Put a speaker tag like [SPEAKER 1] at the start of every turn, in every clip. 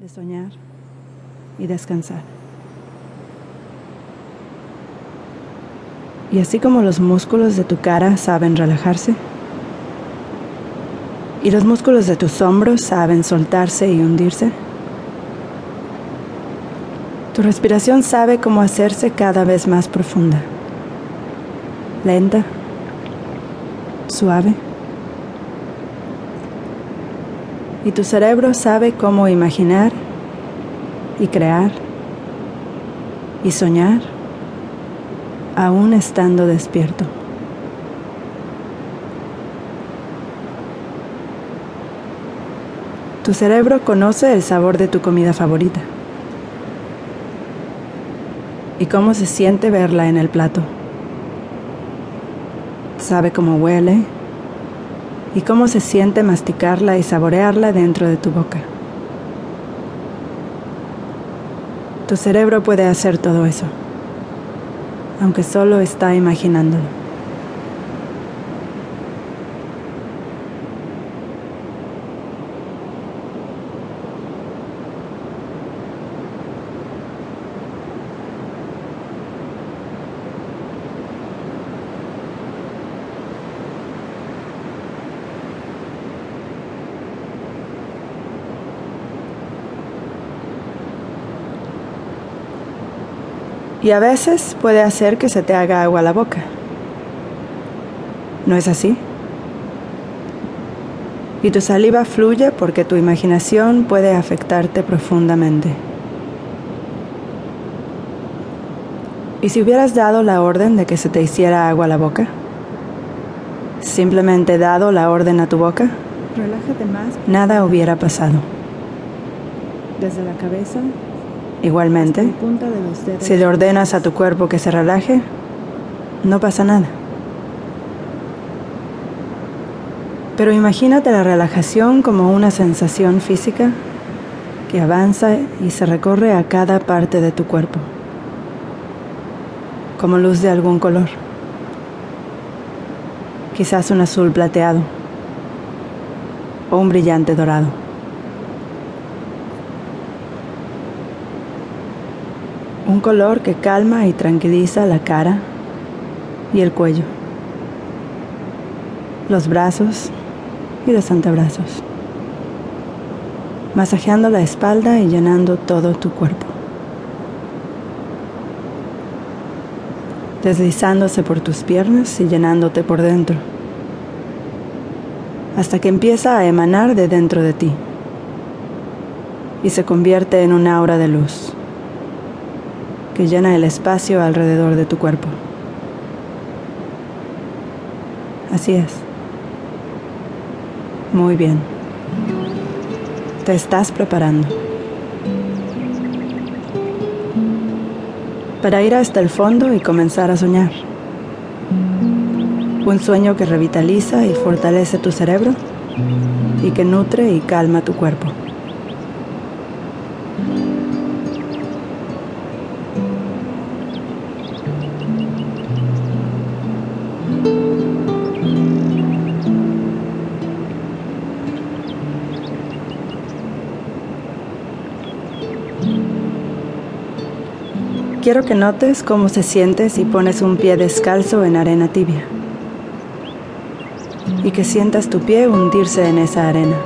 [SPEAKER 1] de soñar y descansar. Y así como los músculos de tu cara saben relajarse, y los músculos de tus hombros saben soltarse y hundirse, tu respiración sabe cómo hacerse cada vez más profunda, lenta, suave. Y tu cerebro sabe cómo imaginar y crear y soñar aún estando despierto. Tu cerebro conoce el sabor de tu comida favorita y cómo se siente verla en el plato. Sabe cómo huele y cómo se siente masticarla y saborearla dentro de tu boca. Tu cerebro puede hacer todo eso, aunque solo está imaginándolo. Y a veces puede hacer que se te haga agua a la boca. ¿No es así? Y tu saliva fluye porque tu imaginación puede afectarte profundamente. ¿Y si hubieras dado la orden de que se te hiciera agua a la boca? Simplemente dado la orden a tu boca,
[SPEAKER 2] Relájate más.
[SPEAKER 1] nada hubiera pasado.
[SPEAKER 2] Desde la cabeza,
[SPEAKER 1] Igualmente. Si le ordenas a tu cuerpo que se relaje, no pasa nada. Pero imagínate la relajación como una sensación física que avanza y se recorre a cada parte de tu cuerpo, como luz de algún color, quizás un azul plateado o un brillante dorado. Un color que calma y tranquiliza la cara y el cuello, los brazos y los antebrazos, masajeando la espalda y llenando todo tu cuerpo, deslizándose por tus piernas y llenándote por dentro, hasta que empieza a emanar de dentro de ti y se convierte en un aura de luz que llena el espacio alrededor de tu cuerpo. Así es. Muy bien. Te estás preparando. Para ir hasta el fondo y comenzar a soñar. Un sueño que revitaliza y fortalece tu cerebro y que nutre y calma tu cuerpo. Quiero que notes cómo se siente si pones un pie descalzo en arena tibia y que sientas tu pie hundirse en esa arena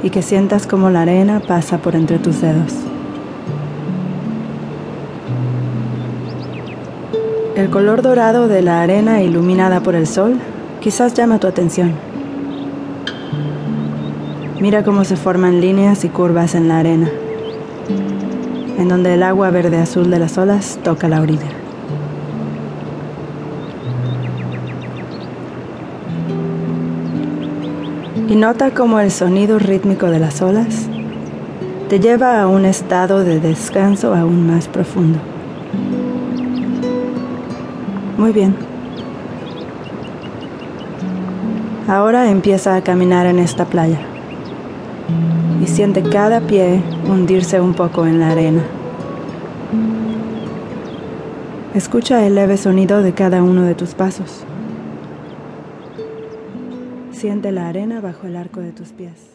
[SPEAKER 1] y que sientas cómo la arena pasa por entre tus dedos. El color dorado de la arena iluminada por el sol quizás llama tu atención. Mira cómo se forman líneas y curvas en la arena en donde el agua verde azul de las olas toca la orilla. Y nota cómo el sonido rítmico de las olas te lleva a un estado de descanso aún más profundo. Muy bien. Ahora empieza a caminar en esta playa y siente cada pie hundirse un poco en la arena. Escucha el leve sonido de cada uno de tus pasos. Siente la arena bajo el arco de tus pies.